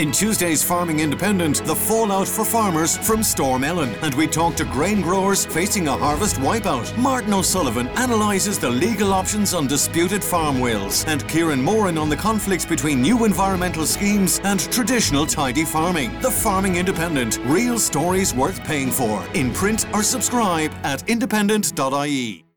In Tuesday's Farming Independent, the fallout for farmers from Storm Ellen, and we talk to grain growers facing a harvest wipeout. Martin O'Sullivan analyses the legal options on disputed farm wills, and Kieran Moran on the conflicts between new environmental schemes and traditional tidy farming. The Farming Independent, real stories worth paying for. In print or subscribe at independent.ie.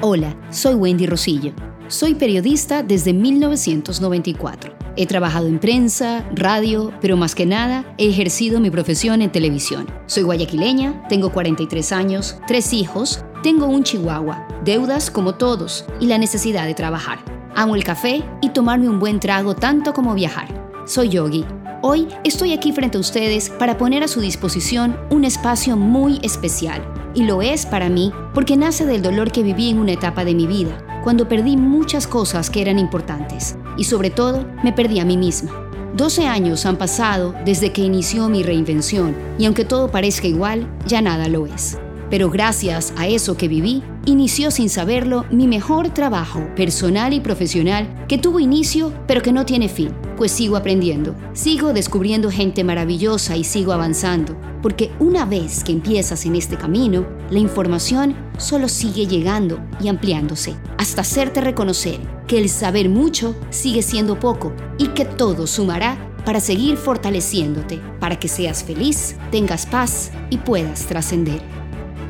Hola, soy Wendy Rosillo. Soy periodista desde 1994. He trabajado en prensa, radio, pero más que nada he ejercido mi profesión en televisión. Soy guayaquileña, tengo 43 años, tres hijos, tengo un chihuahua, deudas como todos y la necesidad de trabajar. Amo el café y tomarme un buen trago tanto como viajar. Soy Yogi. Hoy estoy aquí frente a ustedes para poner a su disposición un espacio muy especial y lo es para mí porque nace del dolor que viví en una etapa de mi vida, cuando perdí muchas cosas que eran importantes y sobre todo me perdí a mí misma. 12 años han pasado desde que inició mi reinvención y aunque todo parezca igual, ya nada lo es. Pero gracias a eso que viví, inició sin saberlo mi mejor trabajo personal y profesional que tuvo inicio pero que no tiene fin, pues sigo aprendiendo, sigo descubriendo gente maravillosa y sigo avanzando, porque una vez que empiezas en este camino, la información solo sigue llegando y ampliándose, hasta hacerte reconocer que el saber mucho sigue siendo poco y que todo sumará para seguir fortaleciéndote, para que seas feliz, tengas paz y puedas trascender.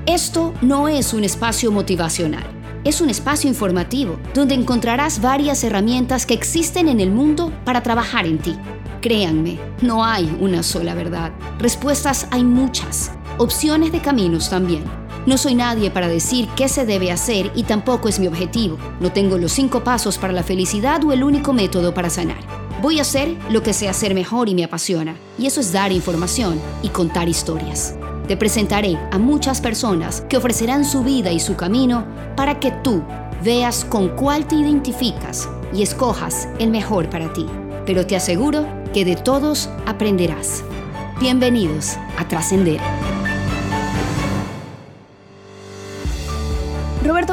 Esto no es un espacio motivacional, es un espacio informativo donde encontrarás varias herramientas que existen en el mundo para trabajar en ti. Créanme, no hay una sola verdad. Respuestas hay muchas, opciones de caminos también. No soy nadie para decir qué se debe hacer y tampoco es mi objetivo. No tengo los cinco pasos para la felicidad o el único método para sanar. Voy a hacer lo que sé hacer mejor y me apasiona, y eso es dar información y contar historias. Te presentaré a muchas personas que ofrecerán su vida y su camino para que tú veas con cuál te identificas y escojas el mejor para ti. Pero te aseguro que de todos aprenderás. Bienvenidos a Trascender.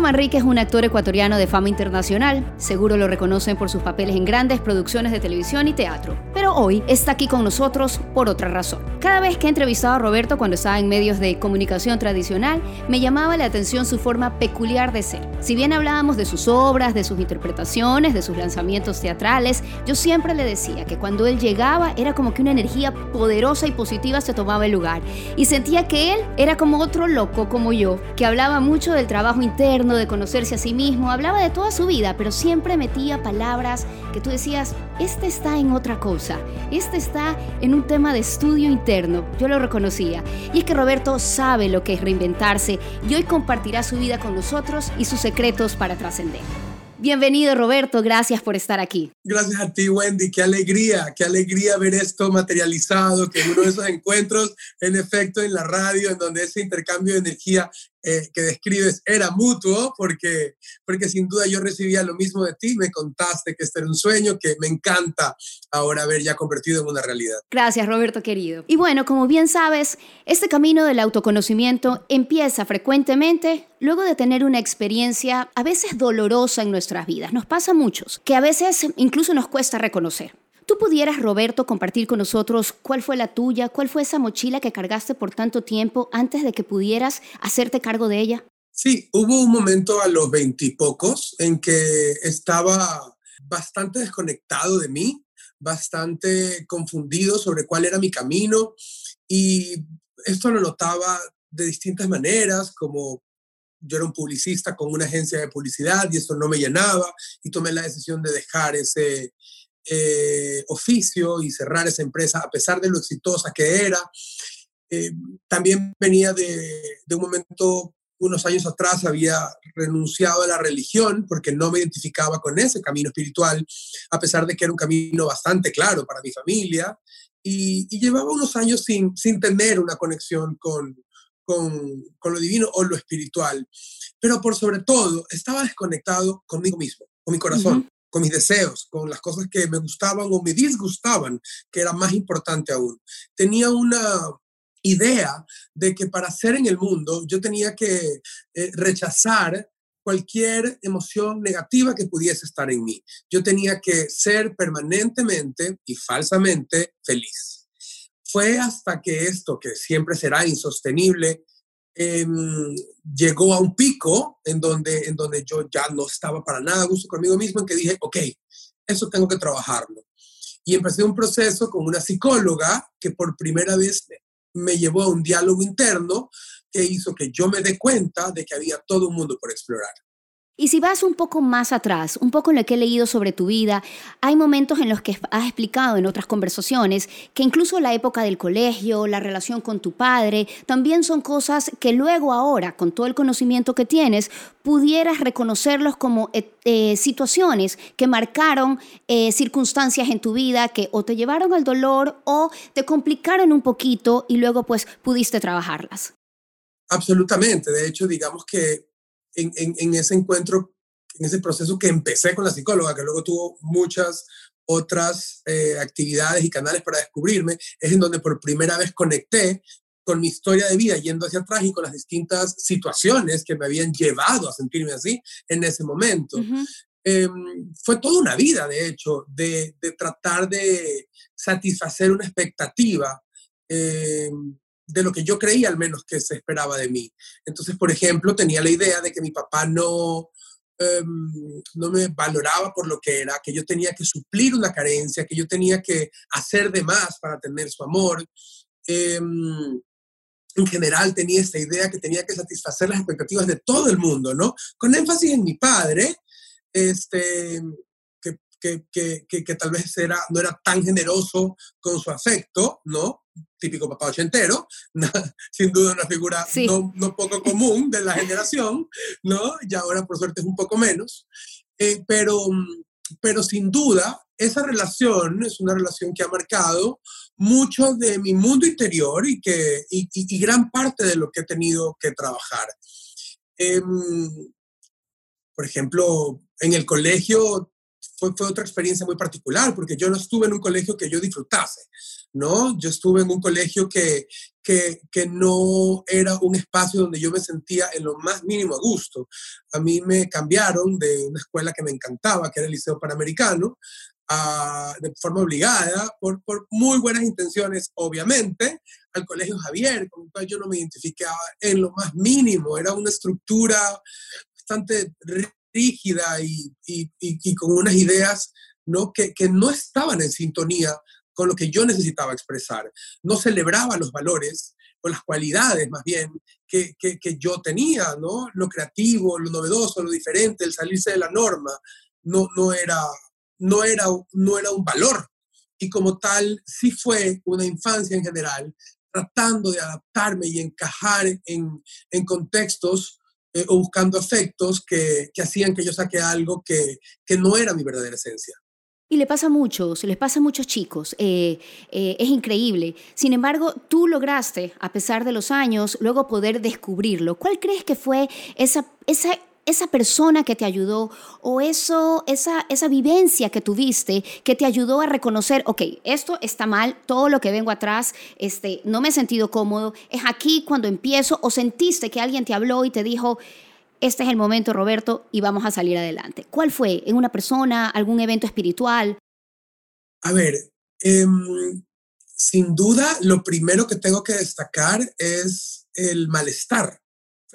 Manrique es un actor ecuatoriano de fama internacional. Seguro lo reconocen por sus papeles en grandes producciones de televisión y teatro. Pero hoy está aquí con nosotros por otra razón. Cada vez que he entrevistado a Roberto cuando estaba en medios de comunicación tradicional, me llamaba la atención su forma peculiar de ser. Si bien hablábamos de sus obras, de sus interpretaciones, de sus lanzamientos teatrales, yo siempre le decía que cuando él llegaba era como que una energía poderosa y positiva se tomaba el lugar. Y sentía que él era como otro loco como yo, que hablaba mucho del trabajo interno de conocerse a sí mismo, hablaba de toda su vida, pero siempre metía palabras que tú decías, este está en otra cosa, este está en un tema de estudio interno, yo lo reconocía. Y es que Roberto sabe lo que es reinventarse y hoy compartirá su vida con nosotros y sus secretos para trascender. Bienvenido Roberto, gracias por estar aquí. Gracias a ti Wendy, qué alegría, qué alegría ver esto materializado, que uno de esos encuentros en efecto en la radio, en donde ese intercambio de energía eh, que describes era mutuo, porque, porque sin duda yo recibía lo mismo de ti, me contaste que este era un sueño, que me encanta ahora haber ya convertido en una realidad. Gracias, Roberto querido. Y bueno, como bien sabes, este camino del autoconocimiento empieza frecuentemente luego de tener una experiencia a veces dolorosa en nuestras vidas. Nos pasa a muchos, que a veces incluso nos cuesta reconocer. ¿Tú pudieras, Roberto, compartir con nosotros cuál fue la tuya, cuál fue esa mochila que cargaste por tanto tiempo antes de que pudieras hacerte cargo de ella? Sí, hubo un momento a los veintipocos en que estaba bastante desconectado de mí, bastante confundido sobre cuál era mi camino y esto lo notaba de distintas maneras, como yo era un publicista con una agencia de publicidad y esto no me llenaba y tomé la decisión de dejar ese, eh, oficio y cerrar esa empresa a pesar de lo exitosa que era. Eh, también venía de, de, un momento, unos años atrás, había renunciado a la religión porque no me identificaba con ese camino espiritual, a pesar de que era un camino bastante claro para mi familia. Y, llevaba unos años sin, sin tener una conexión con, con, con, lo divino o lo espiritual. Pero por sobre todo, estaba desconectado conmigo mismo, con mi corazón con mis deseos, con las cosas que me gustaban o me disgustaban, que era más importante aún. Tenía una idea de que para ser en el mundo yo tenía que eh, rechazar cualquier emoción negativa que pudiese estar en mí. Yo tenía que ser permanentemente y falsamente feliz. Fue hasta que esto, que siempre será insostenible, em, llegó a un pico en donde, en donde yo ya no estaba para nada a gusto conmigo mismo, en que dije, ok, eso tengo que trabajarlo. Y empecé un proceso con una psicóloga que por primera vez me llevó a un diálogo interno que hizo que yo me dé cuenta de que había todo un mundo por explorar. Y si vas un poco más atrás, un poco en lo que he leído sobre tu vida, hay momentos en los que has explicado en otras conversaciones que incluso la época del colegio, la relación con tu padre, también son cosas que luego ahora, con todo el conocimiento que tienes, pudieras reconocerlos como eh, eh, situaciones que marcaron eh, circunstancias en tu vida que o te llevaron al dolor o te complicaron un poquito y luego pues pudiste trabajarlas. Absolutamente. De hecho, digamos que en, ese encuentro, en ese proceso que empecé con la psicóloga, que luego tuvo muchas otras eh, actividades y canales para descubrirme, es en donde por primera vez conecté con mi historia de vida yendo hacia atrás y con las distintas situaciones que me habían llevado a sentirme así en ese momento. Em, fue toda una vida, de hecho, de, tratar de satisfacer una expectativa em, de lo que yo creía al menos que se esperaba de mí. Entonces, por ejemplo, tenía la idea de que mi papá no, em, no me valoraba por lo que era, que yo tenía que suplir una carencia, que yo tenía que hacer de más para tener su amor. Em, en general tenía esta idea que tenía que satisfacer las expectativas de todo el mundo, ¿no? Con énfasis en mi padre, este, que, que, que, que, tal vez era, no era tan generoso con su afecto, ¿no? Típico papá ochentero, sin duda una figura no, poco común de la generación, ¿no? Y ahora por suerte es un poco menos, eh, pero, pero sin duda esa relación es una relación que ha marcado mucho de mi mundo interior y, que, y, gran parte de lo que he tenido que trabajar. Em, por ejemplo, en el colegio fue, fue, otra experiencia muy particular, porque yo no estuve en un colegio que yo disfrutase, ¿no? Yo estuve en un colegio que, que, que, no era un espacio donde yo me sentía en lo más mínimo a gusto. A mí me cambiaron de una escuela que me encantaba, que era el Liceo Panamericano, a, de forma obligada, por, por, muy buenas intenciones, obviamente, al Colegio Javier, con el cual yo no me identificaba en lo más mínimo. Era una estructura bastante rígida y, y, con unas ideas ¿no? Que, que, no estaban en sintonía con lo que yo necesitaba expresar. No celebraba los valores o las cualidades más bien que, que, yo tenía, ¿no? Lo creativo, lo novedoso, lo diferente, el salirse de la norma, no, no, era, no, era, no era un valor. Y como tal, sí fue una infancia en general, tratando de adaptarme y encajar en, en contextos eh, o buscando afectos que, que, hacían que yo saque algo que, que no era mi verdadera esencia. Y le pasa muchos, les pasa a muchos chicos, eh, eh, es increíble. Sin embargo, tú lograste, a pesar de los años, luego poder descubrirlo. ¿Cuál crees que fue esa, esa esa persona que te ayudó o eso, esa, esa vivencia que tuviste que te ayudó a reconocer, ok, esto está mal, todo lo que vengo atrás, este, no me he sentido cómodo, es aquí cuando empiezo o sentiste que alguien te habló y te dijo, este es el momento, Roberto, y vamos a salir adelante. ¿Cuál fue? ¿En una persona? ¿Algún evento espiritual? A ver, em, sin duda, lo primero que tengo que destacar es el malestar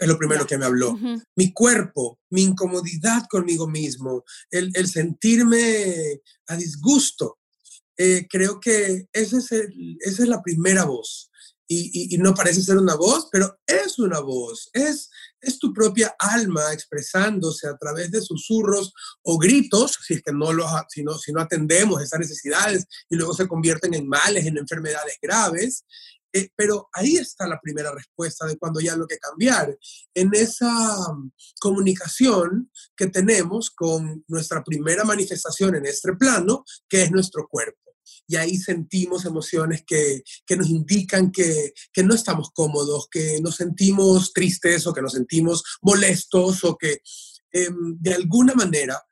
es lo primero que me habló. Mi cuerpo, mi incomodidad conmigo mismo, el, el sentirme a disgusto. Eh, creo que ese es esa es la primera voz. Y, y, no parece ser una voz, pero es una voz. Es, es tu propia alma expresándose a través de susurros o gritos, si es que no, los, si no, si no atendemos esas necesidades y luego se convierten en males, en enfermedades graves. Eh, pero ahí está la primera respuesta de cuando ya lo que cambiar, en esa mm, comunicación que tenemos con nuestra primera manifestación en este plano, que es nuestro cuerpo. Y ahí sentimos emociones que, que nos indican que, que, no estamos cómodos, que nos sentimos tristes o que nos sentimos molestos o que em, de alguna manera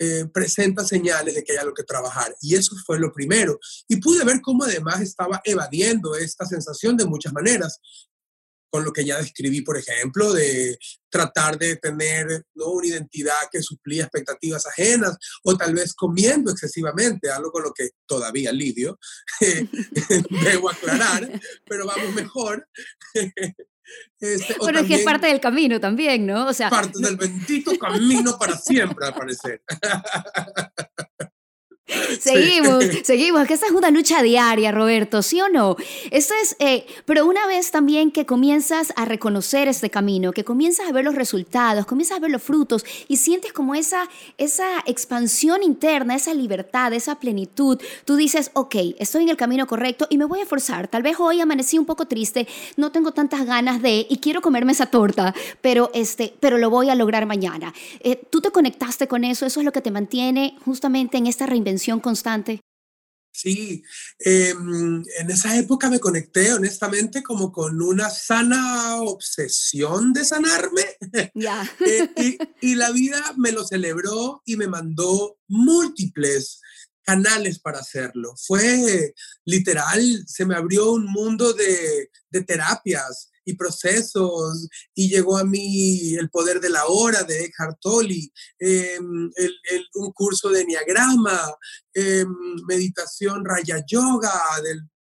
eh, presenta señales de que hay algo que trabajar. Y eso fue lo primero. Y pude ver cómo además estaba evadiendo esta sensación de muchas maneras. Con lo que ya describí, por ejemplo, de tratar de tener ¿no? una identidad que suplía expectativas ajenas o tal vez comiendo excesivamente, algo con lo que todavía lidio, debo aclarar, pero vamos mejor. Este, bueno, es que es parte del camino también, ¿no? O sea, parte del bendito camino para siempre, al parecer. Seguimos, seguimos, que esta es una lucha diaria, Roberto, ¿sí o no? Esto es, eh, pero una vez también que comienzas a reconocer este camino, que comienzas a ver los resultados, comienzas a ver los frutos y sientes como esa, esa expansión interna, esa libertad, esa plenitud, tú dices, ok, estoy en el camino correcto y me voy a forzar. Tal vez hoy amanecí un poco triste, no tengo tantas ganas de y quiero comerme esa torta, pero, este, pero lo voy a lograr mañana. Eh, tú te conectaste con eso, eso es lo que te mantiene justamente en esta reinvención constante? Sí, em, en esa época me conecté honestamente como con una sana obsesión de sanarme. Eh, y, la vida me lo celebró y me mandó múltiples canales para hacerlo. Fue literal, se me abrió un mundo de, de terapias, y procesos, y llegó a mí El Poder de la Hora de Eckhart Tolle, em, un curso de Enneagrama, em, meditación Raya Yoga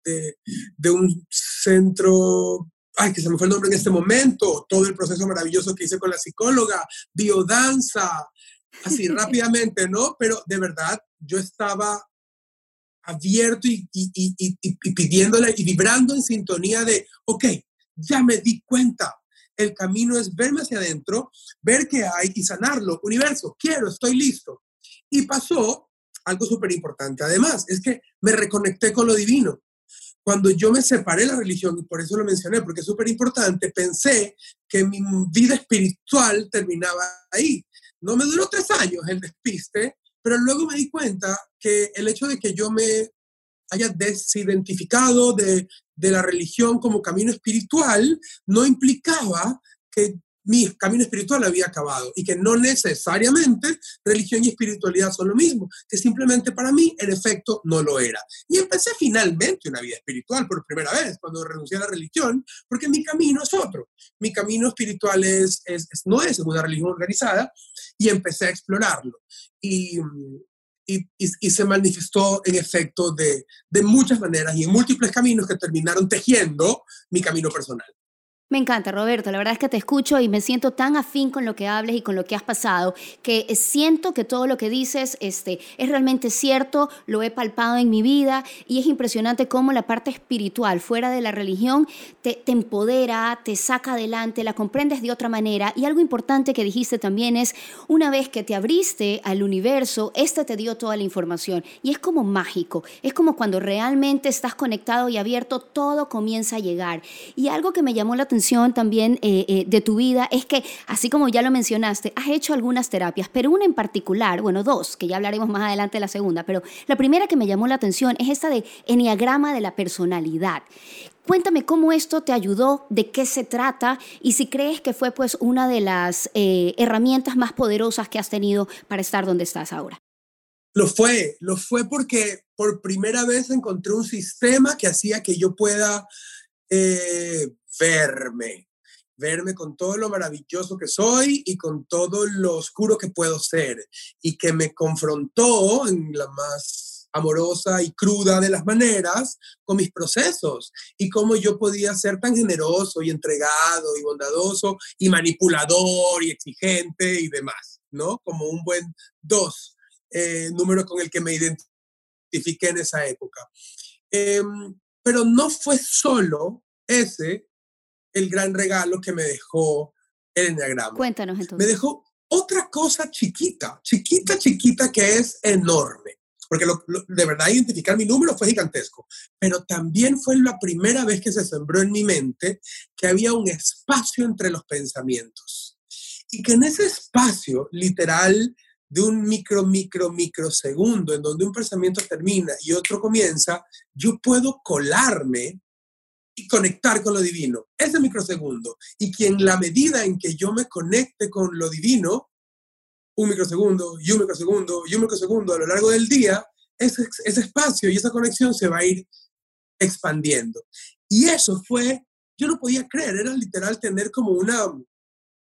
de, de un centro ay, que se me fue el nombre en este momento, todo el proceso maravilloso que hice con la psicóloga, biodanza, así rápidamente, ¿no? Pero de verdad, yo estaba abierto y, y, y, y, pidiéndole y vibrando en sintonía de, ok, ya me di cuenta. El camino es verme hacia adentro, ver qué hay y sanarlo. Universo, quiero, estoy listo. Y pasó algo súper importante. Además, es que me reconecté con lo divino. Cuando yo me separé de la religión, y por eso lo mencioné, porque es súper importante, pensé que mi vida espiritual terminaba ahí. No me duró tres años el despiste, pero luego me di cuenta que el hecho de que yo me haya desidentificado de, de la religión como camino espiritual, no implicaba que mi camino espiritual había acabado y que no necesariamente religión y espiritualidad son lo mismo, que simplemente para mí en efecto no lo era. Y empecé finalmente una vida espiritual por primera vez cuando renuncié a la religión, porque mi camino es otro. Mi camino espiritual es, es no es una religión organizada y empecé a explorarlo. Y, y, se manifestó en efecto de, de muchas maneras y en múltiples caminos que terminaron tejiendo mi camino personal. Me encanta, Roberto. La verdad es que te escucho y me siento tan afín con lo que hables y con lo que has pasado, que siento que todo lo que dices este, es realmente cierto, lo he palpado en mi vida y es impresionante cómo la parte espiritual, fuera de la religión, te, empodera, te saca adelante, la comprendes de otra manera. Y algo importante que dijiste también es, una vez que te abriste al universo, este te dio toda la información. Y es como mágico, es como cuando realmente estás conectado y abierto, todo comienza a llegar. Y algo que me llamó la atención, también eh, eh, de tu vida es que, así como ya lo mencionaste, has hecho algunas terapias, pero una en particular, bueno, dos, que ya hablaremos más adelante de la segunda, pero la primera que me llamó la atención es esta de Enneagrama de la personalidad. Cuéntame cómo esto te ayudó, de qué se trata y si crees que fue pues una de las eh, herramientas más poderosas que has tenido para estar donde estás ahora. Lo fue, lo fue porque por primera vez encontré un sistema que hacía que yo pueda verme, verme con todo lo maravilloso que soy y con todo lo oscuro que puedo ser, y que me confrontó en la más amorosa y cruda de las maneras con mis procesos y cómo yo podía ser tan generoso y entregado y bondadoso y manipulador y exigente y demás, ¿no? Como un buen dos, eh, número con el que me identifiqué en esa época. Em, pero no fue solo ese el gran regalo que me dejó el Enneagrama. Cuéntanos entonces. Me dejó otra cosa chiquita, chiquita, chiquita que es enorme. Porque de verdad identificar mi número fue gigantesco. Pero también fue la primera vez que se sembró en mi mente que había un espacio entre los pensamientos. Y que en ese espacio, literal, de un micro, micro, microsegundo, en donde un pensamiento termina y otro comienza, yo puedo colarme y conectar con lo divino. Ese microsegundo. Y quien la medida en que yo me conecte con lo divino, un microsegundo y un microsegundo y un microsegundo a lo largo del día, ese, ese espacio y esa conexión se va a ir expandiendo. Y eso fue yo no podía creer, era literal tener como una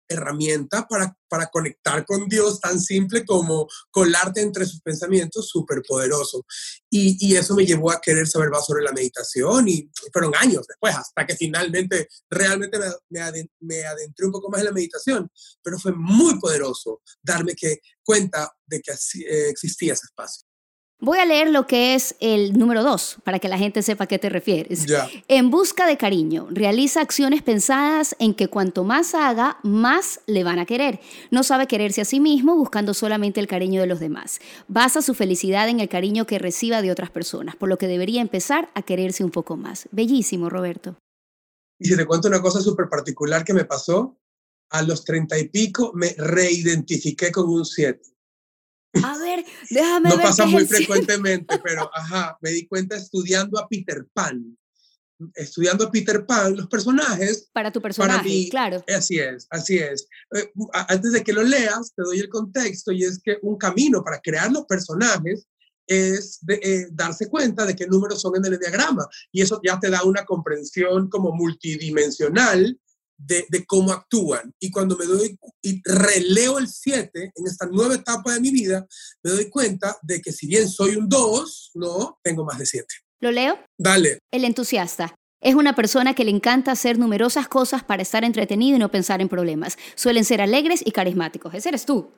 herramienta para, para conectar con Dios tan simple como colarte entre sus pensamientos, súper poderoso. Y, y, eso me llevó a querer saber más sobre la meditación y fueron años después, hasta que finalmente realmente me, me, adentré un poco más en la meditación, pero fue muy poderoso darme que, cuenta de que eh, existía ese espacio. Voy a leer lo que es el número dos, para que la gente sepa a qué te refieres. En busca de cariño, realiza acciones pensadas en que cuanto más haga, más le van a querer. No sabe quererse a sí mismo buscando solamente el cariño de los demás. Basa su felicidad en el cariño que reciba de otras personas, por lo que debería empezar a quererse un poco más. Bellísimo, Roberto. Y si te cuento una cosa súper particular que me pasó, a los treinta y pico me reidentifiqué con un siete. A ver, déjame no ver. No pasa muy frecuentemente, pero ajá, me di cuenta estudiando a Peter Pan. Estudiando a Peter Pan, los personajes. Para tu personaje, para mí, claro. Así es, así es. Eh, antes de que lo leas, te doy el contexto y es que un camino para crear los personajes es de, eh, darse cuenta de qué números son en el diagrama y eso ya te da una comprensión como multidimensional de, cómo actúan. Y cuando me doy y releo el 7 en esta nueva etapa de mi vida, me doy cuenta de que si bien soy un 2, no, tengo más de 7. ¿Lo leo? Dale. El entusiasta. Es una persona que le encanta hacer numerosas cosas para estar entretenido y no pensar en problemas. Suelen ser alegres y carismáticos. Ese eres tú.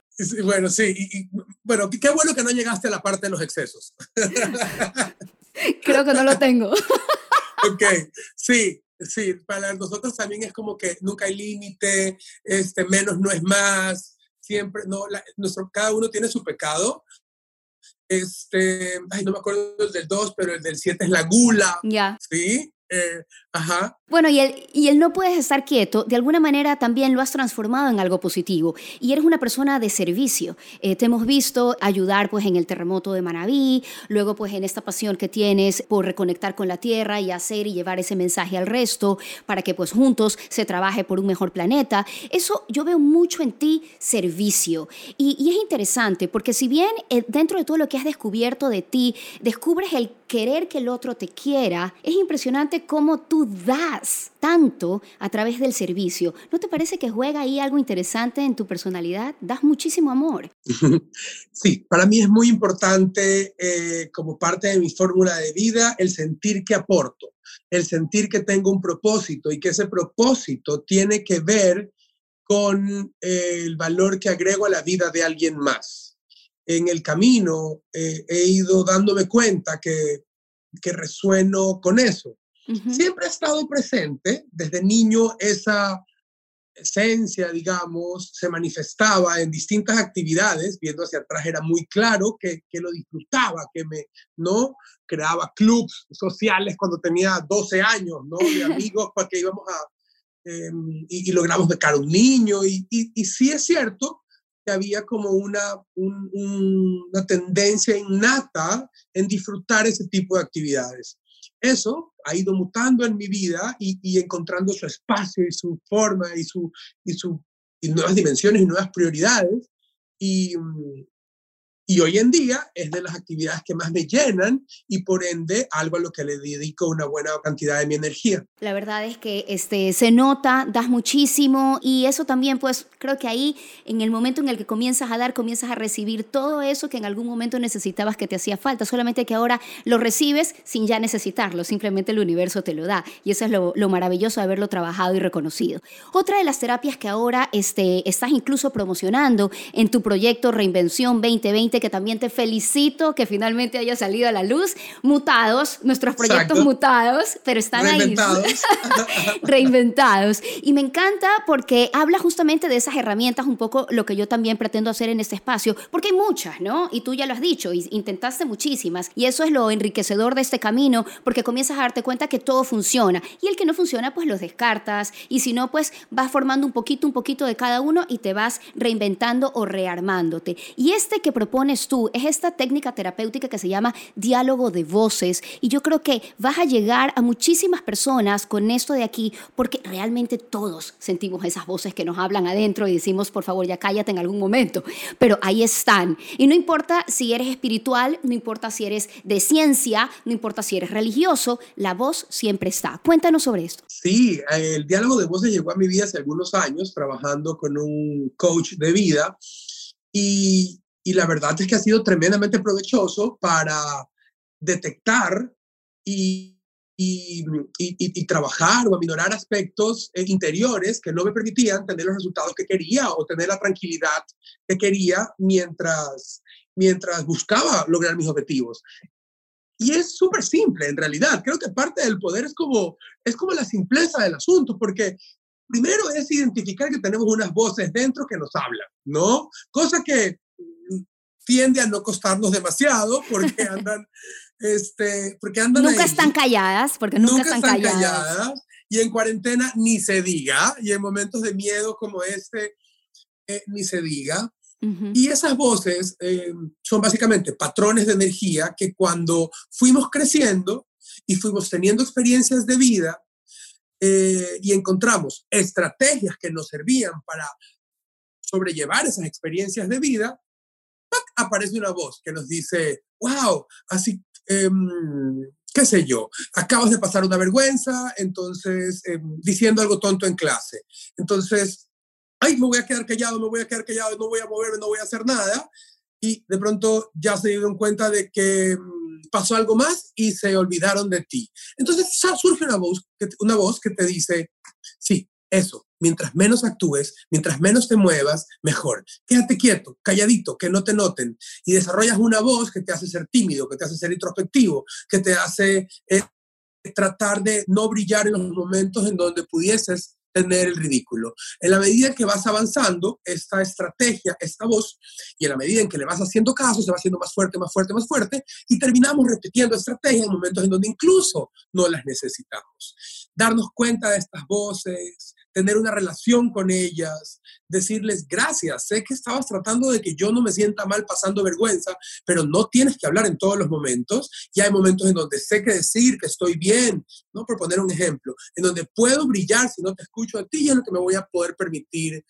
bueno, sí. Y, bueno, qué bueno que no llegaste a la parte de los excesos. Creo que no lo tengo. ok, sí. Sí, para nosotros también es como que nunca hay límite, este, menos no es más, siempre, no, nuestro, cada uno tiene su pecado. Este, ay, no me acuerdo del 2, pero el del 7 es la gula. Ya. Sí, eh, ajá. Bueno, y el, y el no puedes estar quieto, de alguna manera también lo has transformado en algo positivo. Y eres una persona de servicio. Eh, te hemos visto ayudar pues en el terremoto de Manabí, luego pues en esta pasión que tienes por reconectar con la tierra y hacer y llevar ese mensaje al resto para que pues juntos se trabaje por un mejor planeta. Eso yo veo mucho en ti servicio. Y, es interesante porque si bien eh, dentro de todo lo que has descubierto de ti, descubres el querer que el otro te quiera, es impresionante cómo tú das tanto a través del servicio. ¿No te parece que juega ahí algo interesante en tu personalidad? Das muchísimo amor. Sí, para mí es muy importante eh, como parte de mi fórmula de vida el sentir que aporto, el sentir que tengo un propósito y que ese propósito tiene que ver con eh, el valor que agrego a la vida de alguien más en el camino eh, he ido dándome cuenta que, que resueno con eso. Siempre ha estado presente, desde niño esa esencia, digamos, se manifestaba en distintas actividades, viendo hacia atrás era muy claro que, que lo disfrutaba, que me, ¿no? Creaba clubs sociales cuando tenía 12 años, ¿no? De amigos para que íbamos a, em, y, logramos becar a un niño, y, y, y sí es cierto había como una, una tendencia innata en disfrutar ese tipo de actividades. Eso ha ido mutando en mi vida y, y encontrando su espacio y su forma y, su, y, su, y nuevas dimensiones y nuevas prioridades. Y, y hoy en día es de las actividades que más me llenan y por ende algo a lo que le dedico una buena cantidad de mi energía. La verdad es que este, se nota, das muchísimo y eso también pues creo que ahí en el momento en el que comienzas a dar, comienzas a recibir todo eso que en algún momento necesitabas que te hacía falta, solamente que ahora lo recibes sin ya necesitarlo, simplemente el universo te lo da y eso es lo, lo maravilloso de haberlo trabajado y reconocido. Otra de las terapias que ahora este, estás incluso promocionando en tu proyecto Reinvención 2020 que también te felicito que finalmente haya salido a la luz. Mutados, nuestros proyectos mutados, pero están ahí. Reinventados. Y me encanta porque habla justamente de esas herramientas, un poco lo que yo también pretendo hacer en este espacio, porque hay muchas, ¿no? Y tú ya lo has dicho, y intentaste muchísimas. Y eso es lo enriquecedor de este camino, porque comienzas a darte cuenta que todo funciona. Y el que no funciona, pues los descartas. Y si no, pues vas formando un poquito, un poquito de cada uno y te vas reinventando o rearmándote. Y este que propone tú es esta técnica terapéutica que se llama diálogo de voces y yo creo que vas a llegar a muchísimas personas con esto de aquí porque realmente todos sentimos esas voces que nos hablan adentro y decimos, por favor, ya cállate en algún momento, pero ahí están. Y no importa si eres espiritual, no importa si eres de ciencia, no importa si eres religioso, la voz siempre está. Cuéntanos sobre esto. Sí, el diálogo de voces llegó a mi vida hace algunos años trabajando con un coach de vida y, y la verdad es que ha sido tremendamente provechoso para detectar y y, y, trabajar o aminorar aspectos eh, interiores que no me permitían tener los resultados que quería o tener la tranquilidad que quería mientras, mientras buscaba lograr mis objetivos. Y es súper simple, en realidad. Creo que parte del poder es como, es como la simpleza del asunto, porque primero es identificar que tenemos unas voces dentro que nos hablan, ¿no? Cosa que tiende a no costarnos demasiado porque andan este, porque andan Nunca están calladas, porque nunca, están, calladas. Y en cuarentena ni se diga, y en momentos de miedo como este, eh, ni se diga. Y esas voces eh, son básicamente patrones de energía que cuando fuimos creciendo y fuimos teniendo experiencias de vida eh, y encontramos estrategias que nos servían para sobrellevar esas experiencias de vida, aparece una voz que nos dice, wow, así Em, qué sé yo, acabas de pasar una vergüenza, entonces, em, diciendo algo tonto en clase. Entonces, ay, me voy a quedar callado, me voy a quedar callado, no voy a moverme, no voy a hacer nada. Y de pronto ya se dieron cuenta de que em, pasó algo más y se olvidaron de ti. Entonces surge una voz, una voz que te dice, sí, eso, mientras menos actúes, mientras menos te muevas, mejor. Quédate quieto, calladito, que no te noten. Y desarrollas una voz que te hace ser tímido, que te hace ser introspectivo, que te hace eh, tratar de no brillar en los momentos en donde pudieses tener el ridículo. En la medida en que vas avanzando, esta estrategia, esta voz, y en la medida en que le vas haciendo caso, se va haciendo más fuerte, más fuerte, más fuerte, y terminamos repitiendo estrategias en momentos en donde incluso no las necesitamos. Darnos cuenta de estas voces, tener una relación con ellas, decirles gracias, sé que estabas tratando de que yo no me sienta mal pasando vergüenza, pero no tienes que hablar en todos los momentos. Y hay momentos en donde sé que decir que estoy bien, ¿no? Por poner un ejemplo, en donde puedo brillar si no te escucho a ti y es lo que me voy a poder permitir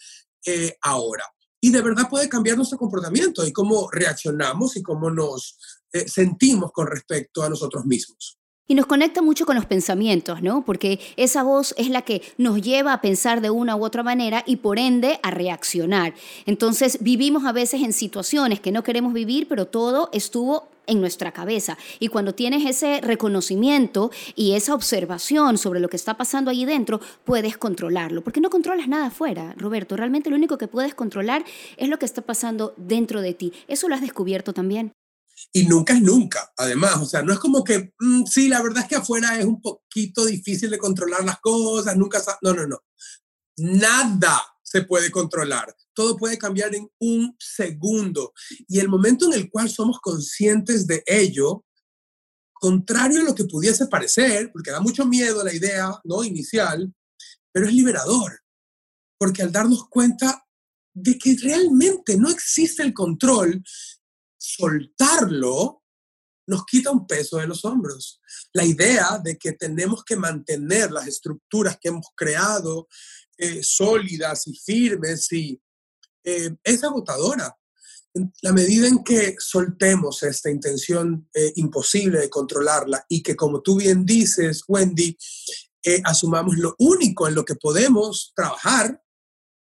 eh, ahora. Y de verdad puede cambiar nuestro comportamiento y cómo reaccionamos y cómo nos eh, sentimos con respecto a nosotros mismos. Y nos conecta mucho con los pensamientos, ¿no? Porque esa voz es la que nos lleva a pensar de una u otra manera y por ende a reaccionar. Entonces vivimos a veces en situaciones que no queremos vivir, pero todo estuvo en nuestra cabeza. Y cuando tienes ese reconocimiento y esa observación sobre lo que está pasando allí dentro, puedes controlarlo. Porque no controlas nada afuera, Roberto. Realmente lo único que puedes controlar es lo que está pasando dentro de ti. ¿Eso lo has descubierto también? Y nunca es nunca, además, o sea, no es como que, mm, sí, la verdad es que afuera es un poquito difícil de controlar las cosas, nunca, no, no, no, nada se puede controlar, todo puede cambiar en un segundo. Y el momento en el cual somos conscientes de ello, contrario a lo que pudiese parecer, porque da mucho miedo la idea, ¿no? Inicial, pero es liberador, porque al darnos cuenta de que realmente no existe el control soltarlo nos quita un peso de los hombros. La idea de que tenemos que mantener las estructuras que hemos creado eh, sólidas y firmes y, eh, es agotadora. La medida en que soltemos esta intención eh, imposible de controlarla y que, como tú bien dices, Wendy, asumamos lo único en lo que podemos trabajar,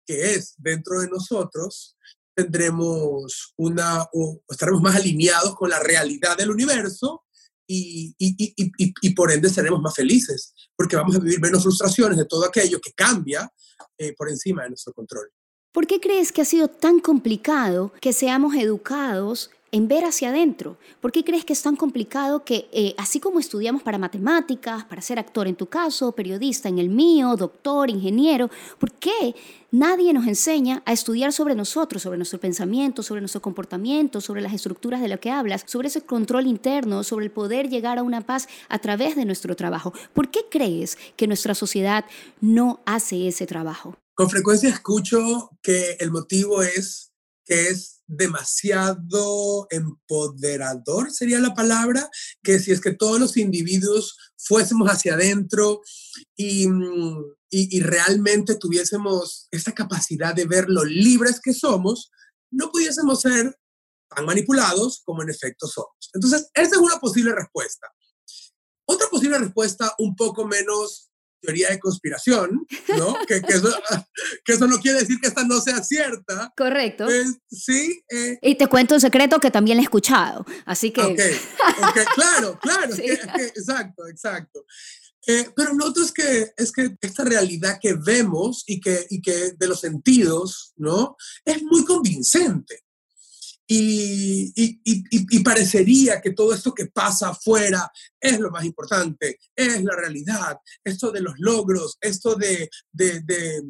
que es dentro de nosotros, tendremos una, o estaremos más alineados con la realidad del universo y, y, y, y, por ende seremos más felices, porque vamos a vivir menos frustraciones de todo aquello que cambia eh, por encima de nuestro control. ¿Por qué crees que ha sido tan complicado que seamos educados en ver hacia adentro. ¿Por qué crees que es tan complicado que, eh, así como estudiamos para matemáticas, para ser actor en tu caso, periodista en el mío, doctor, ingeniero, ¿por qué nadie nos enseña a estudiar sobre nosotros, sobre nuestro pensamiento, sobre nuestro comportamiento, sobre las estructuras de lo que hablas, sobre ese control interno, sobre el poder llegar a una paz a través de nuestro trabajo? ¿Por qué crees que nuestra sociedad no hace ese trabajo? Con frecuencia escucho que el motivo es que es demasiado empoderador, sería la palabra, que si es que todos los individuos fuésemos hacia adentro y, y, realmente tuviésemos esa capacidad de ver lo libres que somos, no pudiésemos ser tan manipulados como en efecto somos. Entonces, esa es una posible respuesta. Otra posible respuesta un poco menos teoría de conspiración, ¿no? que, eso, no quiere decir que esta no sea cierta. Correcto. Pues, sí. Eh. y te cuento un secreto que también he escuchado, así que... Ok, claro, claro, exacto, exacto. Eh, pero lo otro es que, es que esta realidad que vemos y que, y que de los sentidos, ¿no? Es muy convincente. Y, y, y, parecería que todo esto que pasa afuera es lo más importante, es la realidad, esto de los logros, esto de, de, de,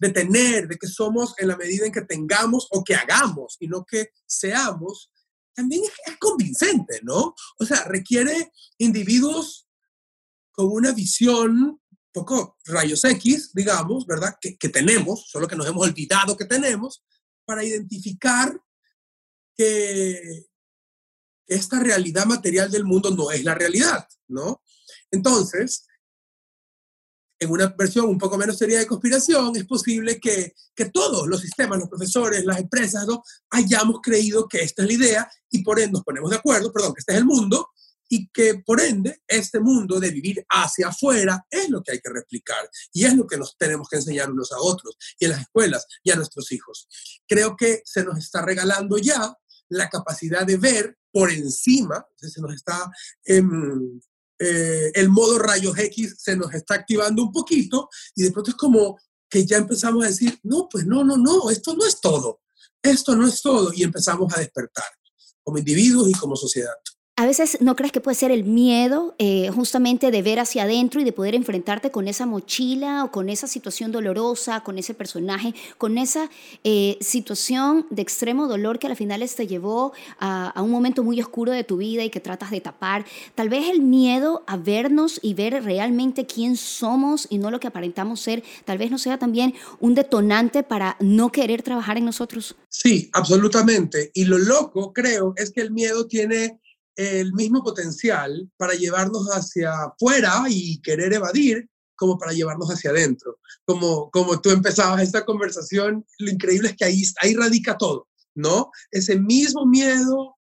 de, tener, de que somos en la medida en que tengamos o que hagamos y no que seamos, también es, es convincente, ¿no? O sea, requiere individuos con una visión poco rayos X, digamos, ¿verdad? Que, que tenemos, solo que nos hemos olvidado que tenemos, para identificar que esta realidad material del mundo no es la realidad, ¿no? Entonces, en una versión un poco menos seria de conspiración, es posible que, que todos los sistemas, los profesores, las empresas, ¿no? hayamos creído que esta es la idea y por ende nos ponemos de acuerdo, perdón, que este es el mundo y que por ende este mundo de vivir hacia afuera es lo que hay que replicar y es lo que nos tenemos que enseñar unos a otros y en las escuelas y a nuestros hijos. Creo que se nos está regalando ya la capacidad de ver por encima, se nos está, em, eh, el modo rayos X se nos está activando un poquito y de pronto es como que ya empezamos a decir, no, pues no, no, no, esto no es todo, esto no es todo y empezamos a despertar como individuos y como sociedad. A veces no crees que puede ser el miedo eh, justamente de ver hacia adentro y de poder enfrentarte con esa mochila o con esa situación dolorosa, con ese personaje, con esa eh, situación de extremo dolor que al final te llevó a, a, un momento muy oscuro de tu vida y que tratas de tapar. Tal vez el miedo a vernos y ver realmente quién somos y no lo que aparentamos ser, tal vez no sea también un detonante para no querer trabajar en nosotros. Sí, absolutamente. Y lo loco, creo, es que el miedo tiene el mismo potencial para llevarnos hacia afuera y querer evadir como para llevarnos hacia adentro. Como, como tú empezabas esta conversación, lo increíble es que ahí, ahí radica todo, ¿no? Ese mismo miedo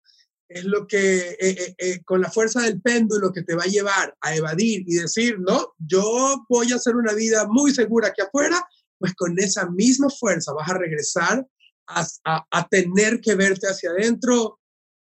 es lo que, eh, eh, eh, con la fuerza del péndulo que te va a llevar a evadir y decir, no, yo voy a hacer una vida muy segura aquí afuera, pues con esa misma fuerza vas a regresar a, a tener que verte hacia adentro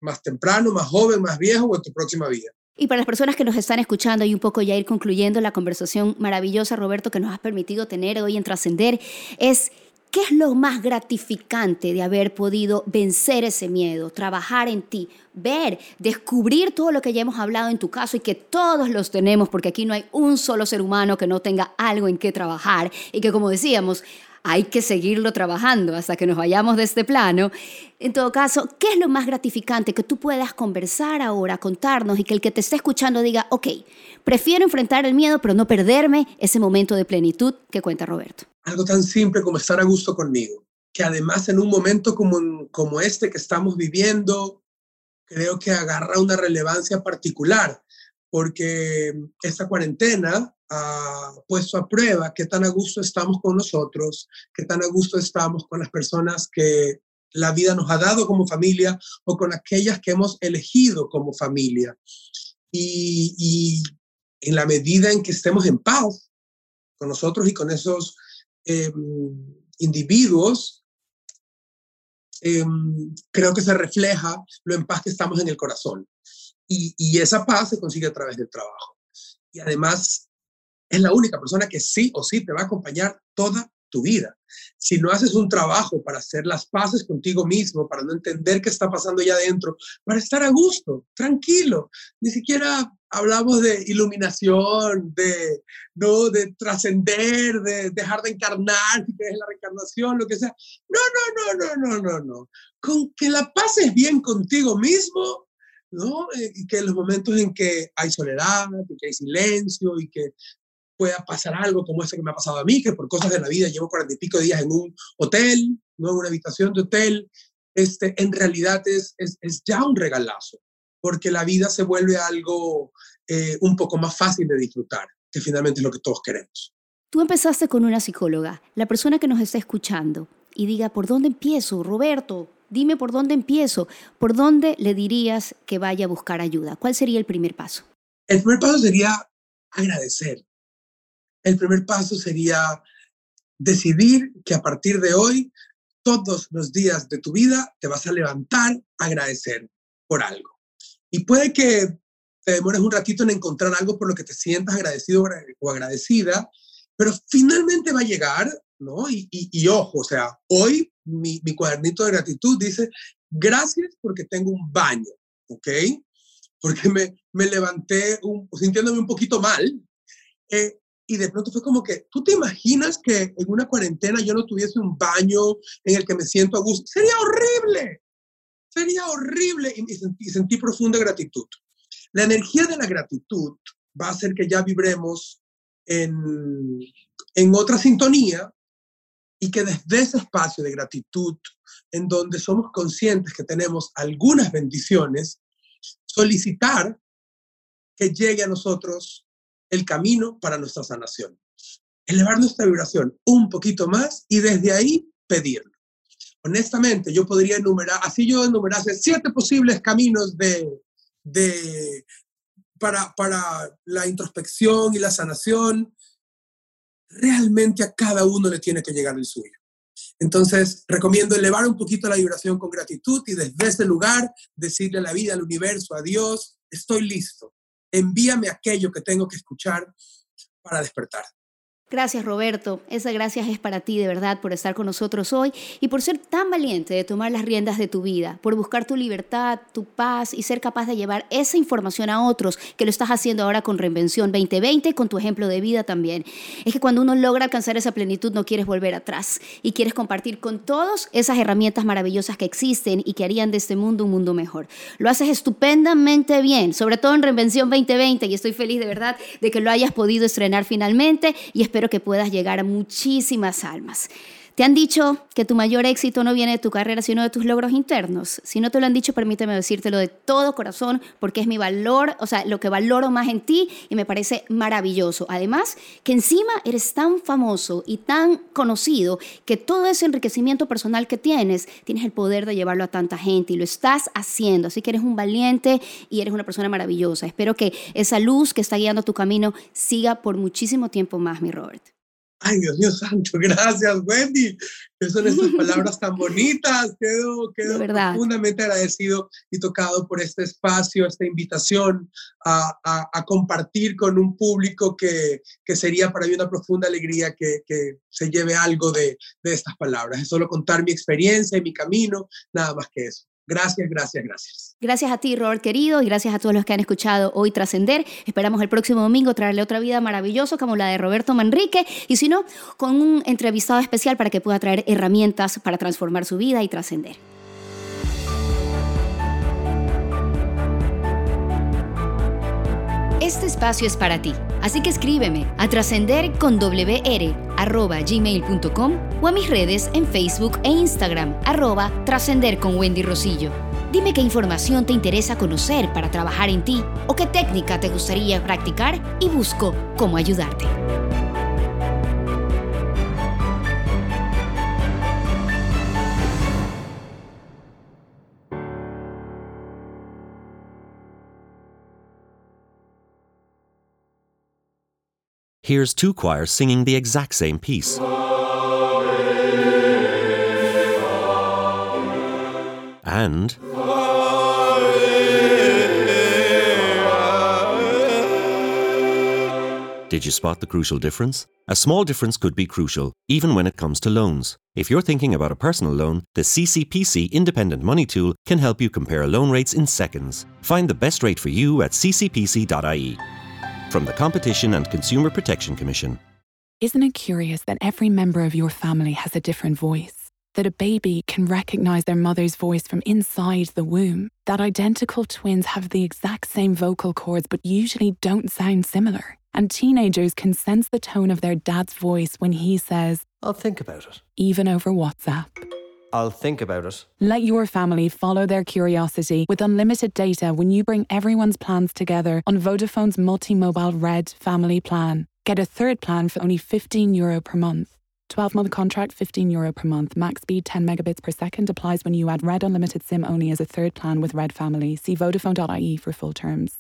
más temprano, más joven, más viejo o en tu próxima vida. Y para las personas que nos están escuchando y un poco ya ir concluyendo la conversación maravillosa, Roberto, que nos has permitido tener hoy en Trascender, es ¿qué es lo más gratificante de haber podido vencer ese miedo, trabajar en ti, ver, descubrir todo lo que ya hemos hablado en tu caso y que todos los tenemos, porque aquí no hay un solo ser humano que no tenga algo en qué trabajar y que, como decíamos, hay que seguirlo trabajando hasta que nos vayamos de este plano. En todo caso, ¿qué es lo más gratificante que tú puedas conversar ahora, contarnos y que el que te esté escuchando diga, ok, prefiero enfrentar el miedo, pero no perderme ese momento de plenitud que cuenta Roberto? Algo tan simple como estar a gusto conmigo, que además en un momento como, como este que estamos viviendo, creo que agarra una relevancia particular, porque esta cuarentena ha puesto a prueba qué tan a gusto estamos con nosotros, qué tan a gusto estamos con las personas que la vida nos ha dado como familia o con aquellas que hemos elegido como familia. Y, en la medida en que estemos en paz con nosotros y con esos em, individuos, em, creo que se refleja lo en paz que estamos en el corazón. Y, esa paz se consigue a través del trabajo. Y además es la única persona que sí o sí te va a acompañar toda tu vida. Si no haces un trabajo para hacer las paces contigo mismo, para no entender qué está pasando allá adentro, para estar a gusto, tranquilo, ni siquiera hablamos de iluminación, de, ¿no? de trascender, de dejar de encarnar, si quieres la reencarnación, lo que sea. No, no, no, no, no, no, no. Con que la pases bien contigo mismo, ¿no? Eh, y que en los momentos en que hay soledad, que hay silencio y que pueda pasar algo como ese que me ha pasado a mí, que por cosas de la vida llevo cuarenta y pico días en un hotel, no en una habitación de hotel, este, en realidad es, es, ya un regalazo, porque la vida se vuelve algo eh, un poco más fácil de disfrutar, que finalmente es lo que todos queremos. Tú empezaste con una psicóloga. La persona que nos está escuchando y diga, ¿por dónde empiezo? Roberto, dime por dónde empiezo. ¿Por dónde le dirías que vaya a buscar ayuda? ¿Cuál sería el primer paso? El primer paso sería agradecer. El primer paso sería decidir que a partir de hoy, todos los días de tu vida, te vas a levantar a agradecer por algo. Y puede que te demores un ratito en encontrar algo por lo que te sientas agradecido o agradecida, pero finalmente va a llegar, ¿no? Y, ojo, o sea, hoy mi, cuadernito de gratitud dice, gracias porque tengo un baño, ¿ok? Porque me, me levanté sintiéndome un poquito mal. Eh, y de pronto fue como que, ¿tú te imaginas que en una cuarentena yo no tuviese un baño en el que me siento a gusto? Sería horrible, sería horrible. Y, sentí, sentí profunda gratitud. La energía de la gratitud va a hacer que ya vibremos en, en otra sintonía y que desde ese espacio de gratitud, en donde somos conscientes que tenemos algunas bendiciones, solicitar que llegue a nosotros el camino para nuestra sanación. Elevar nuestra vibración un poquito más y desde ahí pedirlo. Honestamente, yo podría enumerar, así yo enumerase siete posibles caminos de, de, para, para la introspección y la sanación, realmente a cada uno le tiene que llegar el suyo. Entonces, recomiendo elevar un poquito la vibración con gratitud y desde ese lugar decirle a la vida, al universo, a Dios, estoy listo. Envíame aquello que tengo que escuchar para despertar. Gracias Roberto, esa gracias es para ti de verdad por estar con nosotros hoy y por ser tan valiente de tomar las riendas de tu vida, por buscar tu libertad, tu paz y ser capaz de llevar esa información a otros, que lo estás haciendo ahora con Reinvención 2020 con tu ejemplo de vida también. Es que cuando uno logra alcanzar esa plenitud no quieres volver atrás y quieres compartir con todos esas herramientas maravillosas que existen y que harían de este mundo un mundo mejor. Lo haces estupendamente bien, sobre todo en Reinvención 2020 y estoy feliz de verdad de que lo hayas podido estrenar finalmente y espero espero que puedas llegar a muchísimas almas. ¿Te han dicho que tu mayor éxito no viene de tu carrera, sino de tus logros internos? Si no te lo han dicho, permíteme decírtelo de todo corazón, porque es mi valor, o sea, lo que valoro más en ti y me parece maravilloso. Además, que encima eres tan famoso y tan conocido que todo ese enriquecimiento personal que tienes, tienes el poder de llevarlo a tanta gente y lo estás haciendo. Así que eres un valiente y eres una persona maravillosa. Espero que esa luz que está guiando tu camino siga por muchísimo tiempo más, mi Robert. Ay, Dios mío santo, gracias, Wendy. ¿Qué son estas palabras tan bonitas? Quedo, quedo profundamente agradecido y tocado por este espacio, esta invitación a, a, compartir con un público que, que, sería para mí una profunda alegría que, que se lleve algo de, de estas palabras. Es solo contar mi experiencia y mi camino, nada más que eso. Gracias, gracias, gracias. Gracias a ti, Robert querido, y gracias a todos los que han escuchado hoy Trascender. Esperamos el próximo domingo traerle otra vida maravillosa como la de Roberto Manrique, y si no, con un entrevistado especial para que pueda traer herramientas para transformar su vida y trascender. Este espacio es para ti, así que escríbeme a trascender con gmail.com o a mis redes en Facebook e Instagram arroba trascender con Wendy Rosillo. Dime qué información te interesa conocer para trabajar en ti o qué técnica te gustaría practicar y busco cómo ayudarte. Here's two choirs singing the exact same piece. And. Did you spot the crucial difference? A small difference could be crucial, even when it comes to loans. If you're thinking about a personal loan, the CCPC Independent Money Tool can help you compare loan rates in seconds. Find the best rate for you at ccpc.ie. From the Competition and Consumer Protection Commission. Isn't it curious that every member of your family has a different voice? That a baby can recognize their mother's voice from inside the womb? That identical twins have the exact same vocal cords but usually don't sound similar? And teenagers can sense the tone of their dad's voice when he says, I'll think about it. Even over WhatsApp. I'll think about it. Let your family follow their curiosity with unlimited data when you bring everyone's plans together on Vodafone's multi-mobile Red family plan. Get a third plan for only 15 euro per month. 12 month contract, 15 euro per month. Max speed 10 megabits per second applies when you add Red Unlimited SIM only as a third plan with Red Family. See Vodafone.ie for full terms.